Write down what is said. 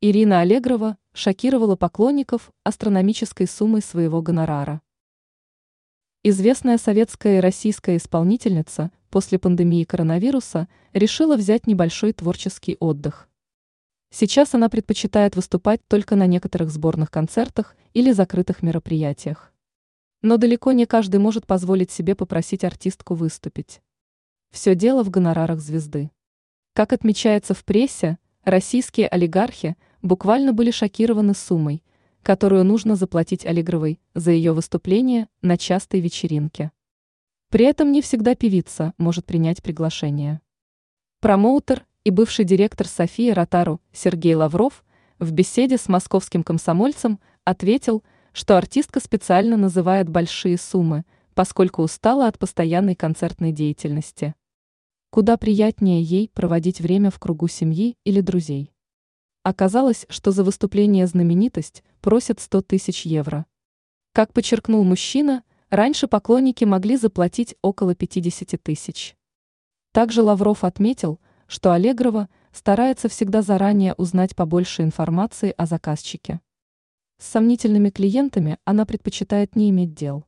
Ирина Аллегрова шокировала поклонников астрономической суммой своего гонорара. Известная советская и российская исполнительница после пандемии коронавируса решила взять небольшой творческий отдых. Сейчас она предпочитает выступать только на некоторых сборных концертах или закрытых мероприятиях. Но далеко не каждый может позволить себе попросить артистку выступить. Все дело в гонорарах звезды. Как отмечается в прессе, российские олигархи буквально были шокированы суммой, которую нужно заплатить Аллегровой за ее выступление на частой вечеринке. При этом не всегда певица может принять приглашение. Промоутер и бывший директор Софии Ротару Сергей Лавров в беседе с московским комсомольцем ответил, что артистка специально называет большие суммы, поскольку устала от постоянной концертной деятельности. Куда приятнее ей проводить время в кругу семьи или друзей. Оказалось, что за выступление знаменитость просят 100 тысяч евро. Как подчеркнул мужчина, раньше поклонники могли заплатить около 50 тысяч. Также Лавров отметил, что Аллегрова старается всегда заранее узнать побольше информации о заказчике. С сомнительными клиентами она предпочитает не иметь дел.